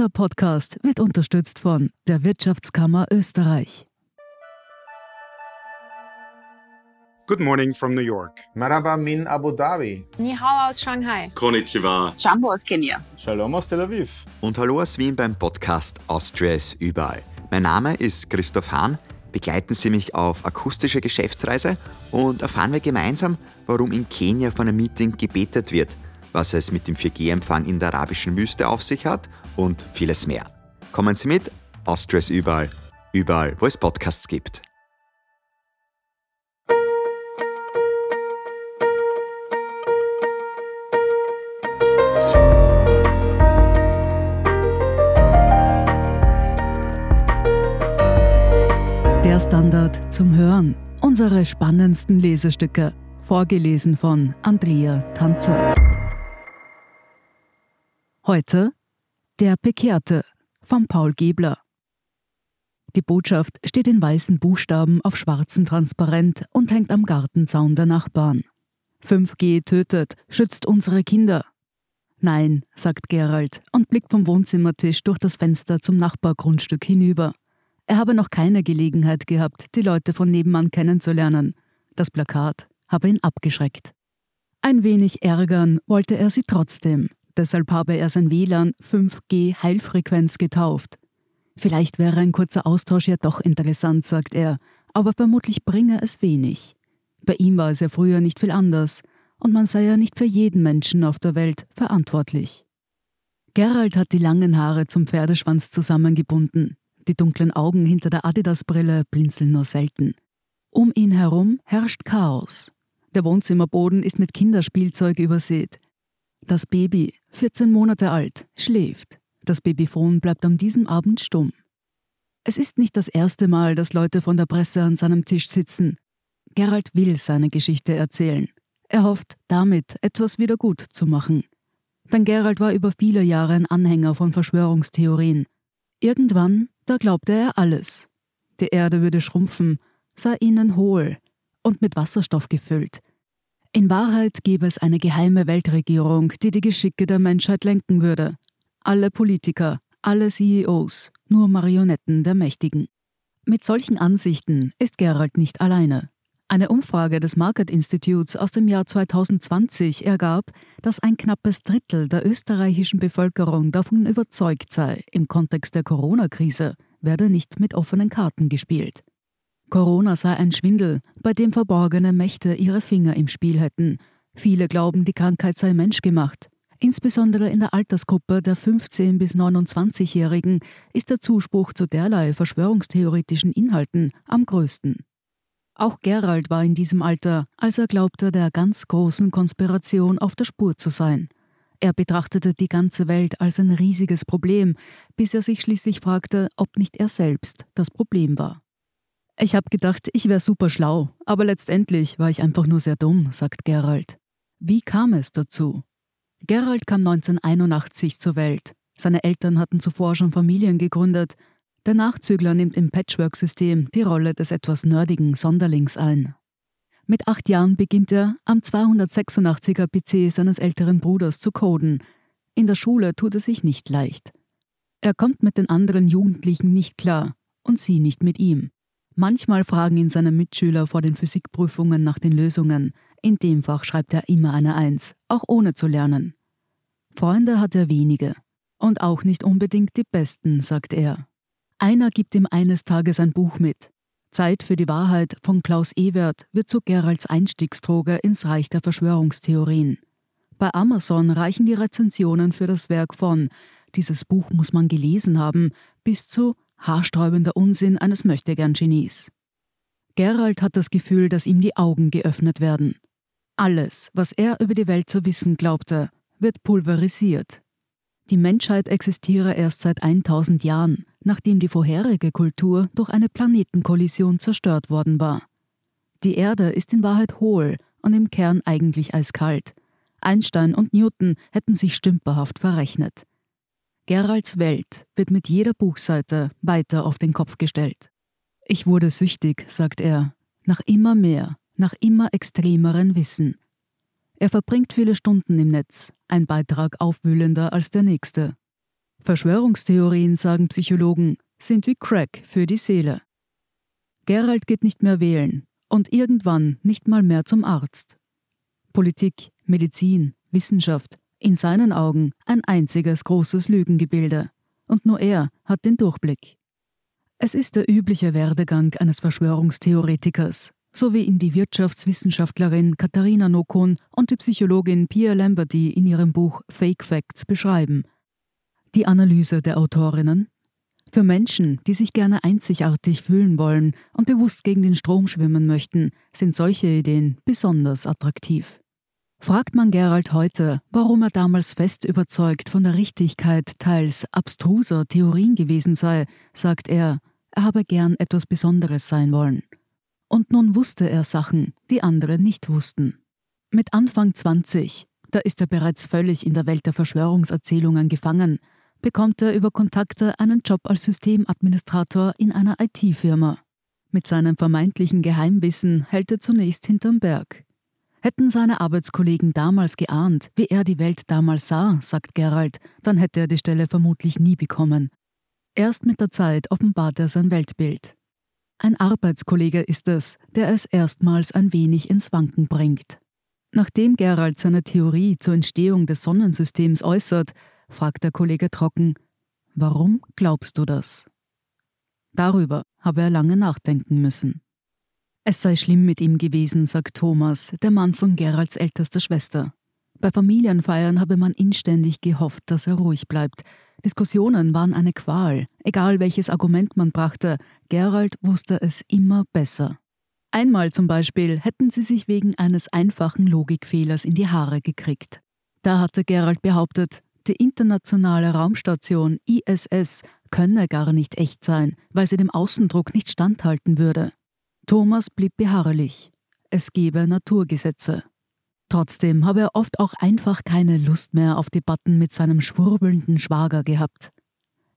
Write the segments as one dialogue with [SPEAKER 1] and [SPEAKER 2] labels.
[SPEAKER 1] Dieser Podcast wird unterstützt von der Wirtschaftskammer Österreich.
[SPEAKER 2] Good morning from New York.
[SPEAKER 3] Marhaba min Abu Dhabi.
[SPEAKER 4] Ni hao aus Shanghai.
[SPEAKER 5] Konnichiwa.
[SPEAKER 4] Jambo aus Kenia.
[SPEAKER 3] Shalom aus Tel Aviv.
[SPEAKER 6] Und hallo aus Wien beim Podcast Austria ist überall. Mein Name ist Christoph Hahn. Begleiten Sie mich auf akustische Geschäftsreise und erfahren wir gemeinsam, warum in Kenia von einem Meeting gebetet wird, was es mit dem 4G-Empfang in der arabischen Wüste auf sich hat und vieles mehr. Kommen Sie mit, Austria ist überall, überall, wo es Podcasts gibt.
[SPEAKER 1] Der Standard zum Hören. Unsere spannendsten Lesestücke. Vorgelesen von Andrea Tanzer. Heute Der Bekehrte von Paul Gebler. Die Botschaft steht in weißen Buchstaben auf schwarzen Transparent und hängt am Gartenzaun der Nachbarn. 5G tötet, schützt unsere Kinder. Nein, sagt Gerald und blickt vom Wohnzimmertisch durch das Fenster zum Nachbargrundstück hinüber. Er habe noch keine Gelegenheit gehabt, die Leute von nebenan kennenzulernen. Das Plakat habe ihn abgeschreckt. Ein wenig ärgern wollte er sie trotzdem. Deshalb habe er sein WLAN 5G Heilfrequenz getauft. Vielleicht wäre ein kurzer Austausch ja doch interessant, sagt er, aber vermutlich bringe es wenig. Bei ihm war es ja früher nicht viel anders, und man sei ja nicht für jeden Menschen auf der Welt verantwortlich. Gerald hat die langen Haare zum Pferdeschwanz zusammengebunden. Die dunklen Augen hinter der Adidas-Brille blinzeln nur selten. Um ihn herum herrscht Chaos. Der Wohnzimmerboden ist mit Kinderspielzeug übersät. Das Baby, 14 Monate alt, schläft. Das Babyphon bleibt an diesem Abend stumm. Es ist nicht das erste Mal, dass Leute von der Presse an seinem Tisch sitzen. Gerald will seine Geschichte erzählen. Er hofft, damit etwas wieder gut zu machen. Denn Gerald war über viele Jahre ein Anhänger von Verschwörungstheorien. Irgendwann, da glaubte er alles. Die Erde würde schrumpfen, sei ihnen hohl und mit Wasserstoff gefüllt. In Wahrheit gäbe es eine geheime Weltregierung, die die Geschicke der Menschheit lenken würde. Alle Politiker, alle CEOs, nur Marionetten der Mächtigen. Mit solchen Ansichten ist Gerald nicht alleine. Eine Umfrage des Market Institutes aus dem Jahr 2020 ergab, dass ein knappes Drittel der österreichischen Bevölkerung davon überzeugt sei, im Kontext der Corona-Krise werde nicht mit offenen Karten gespielt. Corona sei ein Schwindel, bei dem verborgene Mächte ihre Finger im Spiel hätten. Viele glauben, die Krankheit sei menschgemacht. Insbesondere in der Altersgruppe der 15- bis 29-Jährigen ist der Zuspruch zu derlei verschwörungstheoretischen Inhalten am größten. Auch Gerald war in diesem Alter, als er glaubte, der ganz großen Konspiration auf der Spur zu sein. Er betrachtete die ganze Welt als ein riesiges Problem, bis er sich schließlich fragte, ob nicht er selbst das Problem war. Ich habe gedacht, ich wäre super schlau, aber letztendlich war ich einfach nur sehr dumm, sagt Gerald. Wie kam es dazu? Gerald kam 1981 zur Welt. Seine Eltern hatten zuvor schon Familien gegründet. Der Nachzügler nimmt im Patchwork-System die Rolle des etwas nerdigen Sonderlings ein. Mit acht Jahren beginnt er, am 286er PC seines älteren Bruders zu coden. In der Schule tut es sich nicht leicht. Er kommt mit den anderen Jugendlichen nicht klar und sie nicht mit ihm. Manchmal fragen ihn seine Mitschüler vor den Physikprüfungen nach den Lösungen. In dem Fach schreibt er immer eine Eins, auch ohne zu lernen. Freunde hat er wenige. Und auch nicht unbedingt die besten, sagt er. Einer gibt ihm eines Tages ein Buch mit. Zeit für die Wahrheit von Klaus Ewert wird zu Geralds Einstiegsdroge ins Reich der Verschwörungstheorien. Bei Amazon reichen die Rezensionen für das Werk von Dieses Buch muss man gelesen haben bis zu haarsträubender Unsinn eines Möchtegern-Genies. Gerald hat das Gefühl, dass ihm die Augen geöffnet werden. Alles, was er über die Welt zu wissen glaubte, wird pulverisiert. Die Menschheit existiere erst seit 1000 Jahren, nachdem die vorherige Kultur durch eine Planetenkollision zerstört worden war. Die Erde ist in Wahrheit hohl und im Kern eigentlich eiskalt. Einstein und Newton hätten sich stümperhaft verrechnet. Geralds Welt wird mit jeder Buchseite weiter auf den Kopf gestellt. Ich wurde süchtig, sagt er, nach immer mehr, nach immer extremeren Wissen. Er verbringt viele Stunden im Netz, ein Beitrag aufwühlender als der nächste. Verschwörungstheorien, sagen Psychologen, sind wie Crack für die Seele. Gerald geht nicht mehr wählen und irgendwann nicht mal mehr zum Arzt. Politik, Medizin, Wissenschaft, in seinen Augen ein einziges großes Lügengebilde. Und nur er hat den Durchblick. Es ist der übliche Werdegang eines Verschwörungstheoretikers, so wie ihn die Wirtschaftswissenschaftlerin Katharina Nokon und die Psychologin Pia Lamberty in ihrem Buch Fake Facts beschreiben. Die Analyse der Autorinnen für Menschen, die sich gerne einzigartig fühlen wollen und bewusst gegen den Strom schwimmen möchten, sind solche Ideen besonders attraktiv. Fragt man Gerald heute, warum er damals fest überzeugt von der Richtigkeit teils abstruser Theorien gewesen sei, sagt er, er habe gern etwas Besonderes sein wollen. Und nun wusste er Sachen, die andere nicht wussten. Mit Anfang 20, da ist er bereits völlig in der Welt der Verschwörungserzählungen gefangen, bekommt er über Kontakte einen Job als Systemadministrator in einer IT-Firma. Mit seinem vermeintlichen Geheimwissen hält er zunächst hinterm Berg. Hätten seine Arbeitskollegen damals geahnt, wie er die Welt damals sah, sagt Gerald, dann hätte er die Stelle vermutlich nie bekommen. Erst mit der Zeit offenbart er sein Weltbild. Ein Arbeitskollege ist es, der es erstmals ein wenig ins Wanken bringt. Nachdem Gerald seine Theorie zur Entstehung des Sonnensystems äußert, fragt der Kollege trocken, warum glaubst du das? Darüber habe er lange nachdenken müssen. Es sei schlimm mit ihm gewesen, sagt Thomas, der Mann von Geralds ältester Schwester. Bei Familienfeiern habe man inständig gehofft, dass er ruhig bleibt. Diskussionen waren eine Qual. Egal welches Argument man brachte, Gerald wusste es immer besser. Einmal zum Beispiel hätten sie sich wegen eines einfachen Logikfehlers in die Haare gekriegt. Da hatte Gerald behauptet, die internationale Raumstation ISS könne gar nicht echt sein, weil sie dem Außendruck nicht standhalten würde. Thomas blieb beharrlich. Es gebe Naturgesetze. Trotzdem habe er oft auch einfach keine Lust mehr auf Debatten mit seinem schwurbelnden Schwager gehabt.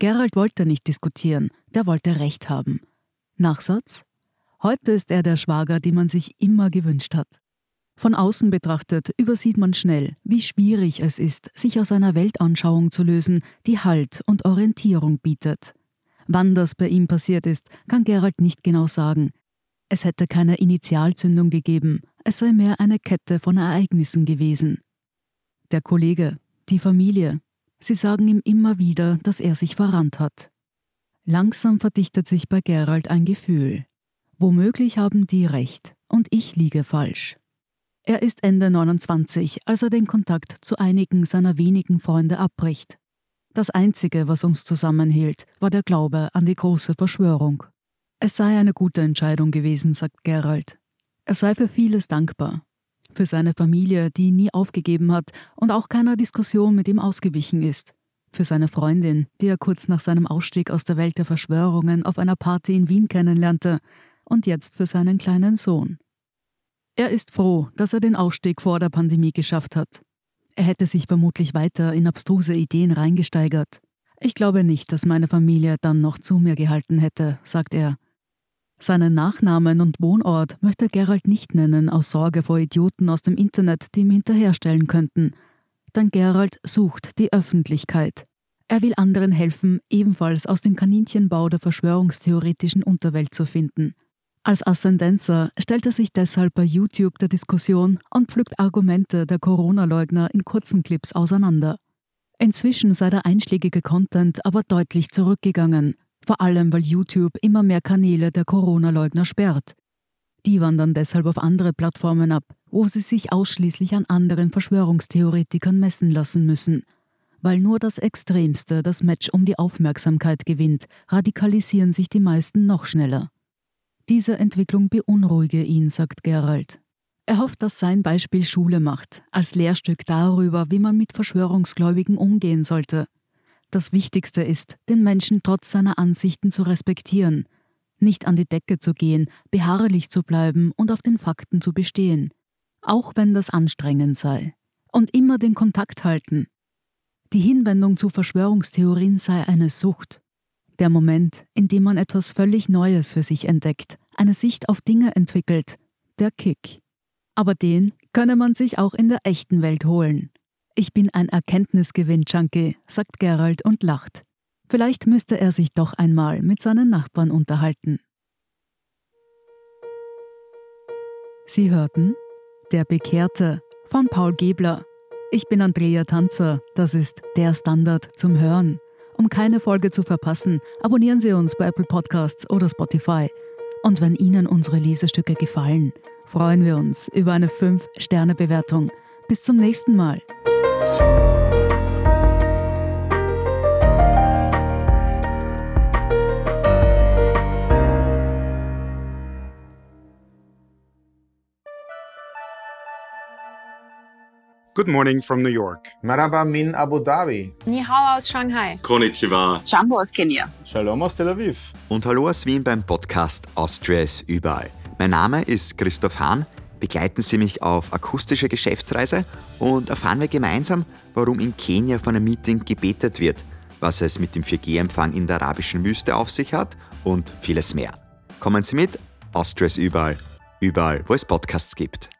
[SPEAKER 1] Gerald wollte nicht diskutieren, der wollte Recht haben. Nachsatz? Heute ist er der Schwager, den man sich immer gewünscht hat. Von außen betrachtet übersieht man schnell, wie schwierig es ist, sich aus einer Weltanschauung zu lösen, die Halt und Orientierung bietet. Wann das bei ihm passiert ist, kann Gerald nicht genau sagen. Es hätte keine Initialzündung gegeben, es sei mehr eine Kette von Ereignissen gewesen. Der Kollege, die Familie, sie sagen ihm immer wieder, dass er sich verrannt hat. Langsam verdichtet sich bei Gerald ein Gefühl. Womöglich haben die recht und ich liege falsch. Er ist Ende 29, als er den Kontakt zu einigen seiner wenigen Freunde abbricht. Das Einzige, was uns zusammenhielt, war der Glaube an die große Verschwörung. Es sei eine gute Entscheidung gewesen, sagt Gerald. Er sei für vieles dankbar. Für seine Familie, die ihn nie aufgegeben hat und auch keiner Diskussion mit ihm ausgewichen ist. Für seine Freundin, die er kurz nach seinem Ausstieg aus der Welt der Verschwörungen auf einer Party in Wien kennenlernte. Und jetzt für seinen kleinen Sohn. Er ist froh, dass er den Ausstieg vor der Pandemie geschafft hat. Er hätte sich vermutlich weiter in abstruse Ideen reingesteigert. Ich glaube nicht, dass meine Familie dann noch zu mir gehalten hätte, sagt er. Seinen Nachnamen und Wohnort möchte Gerald nicht nennen, aus Sorge vor Idioten aus dem Internet, die ihm hinterherstellen könnten. Denn Gerald sucht die Öffentlichkeit. Er will anderen helfen, ebenfalls aus dem Kaninchenbau der verschwörungstheoretischen Unterwelt zu finden. Als Ascendenzer stellt er sich deshalb bei YouTube der Diskussion und pflückt Argumente der Corona-Leugner in kurzen Clips auseinander. Inzwischen sei der einschlägige Content aber deutlich zurückgegangen, vor allem weil YouTube immer mehr Kanäle der Corona-Leugner sperrt. Die wandern deshalb auf andere Plattformen ab, wo sie sich ausschließlich an anderen Verschwörungstheoretikern messen lassen müssen. Weil nur das Extremste das Match um die Aufmerksamkeit gewinnt, radikalisieren sich die meisten noch schneller. Diese Entwicklung beunruhige ihn, sagt Gerald. Er hofft, dass sein Beispiel Schule macht, als Lehrstück darüber, wie man mit Verschwörungsgläubigen umgehen sollte. Das Wichtigste ist, den Menschen trotz seiner Ansichten zu respektieren, nicht an die Decke zu gehen, beharrlich zu bleiben und auf den Fakten zu bestehen, auch wenn das anstrengend sei. Und immer den Kontakt halten. Die Hinwendung zu Verschwörungstheorien sei eine Sucht. Der Moment, in dem man etwas völlig Neues für sich entdeckt, eine Sicht auf Dinge entwickelt, der Kick. Aber den könne man sich auch in der echten Welt holen. Ich bin ein Erkenntnisgewinn-Junkie, sagt Gerald und lacht. Vielleicht müsste er sich doch einmal mit seinen Nachbarn unterhalten. Sie hörten Der Bekehrte von Paul Gebler. Ich bin Andrea Tanzer, das ist der Standard zum Hören. Um keine Folge zu verpassen, abonnieren Sie uns bei Apple Podcasts oder Spotify. Und wenn Ihnen unsere Lesestücke gefallen, freuen wir uns über eine 5-Sterne-Bewertung. Bis zum nächsten Mal.
[SPEAKER 2] Good morning from New York.
[SPEAKER 3] Maraba min Abu Dhabi.
[SPEAKER 4] Ni hao aus Shanghai.
[SPEAKER 5] Konnichiwa.
[SPEAKER 4] Jumbo aus Kenia.
[SPEAKER 3] Shalom aus Tel Aviv.
[SPEAKER 6] Und hallo aus Wien beim Podcast Austria ist überall. Mein Name ist Christoph Hahn. Begleiten Sie mich auf akustische Geschäftsreise und erfahren wir gemeinsam, warum in Kenia von einem Meeting gebetet wird, was es mit dem 4G-Empfang in der arabischen Wüste auf sich hat und vieles mehr. Kommen Sie mit, Austria ist überall, überall, wo es Podcasts gibt.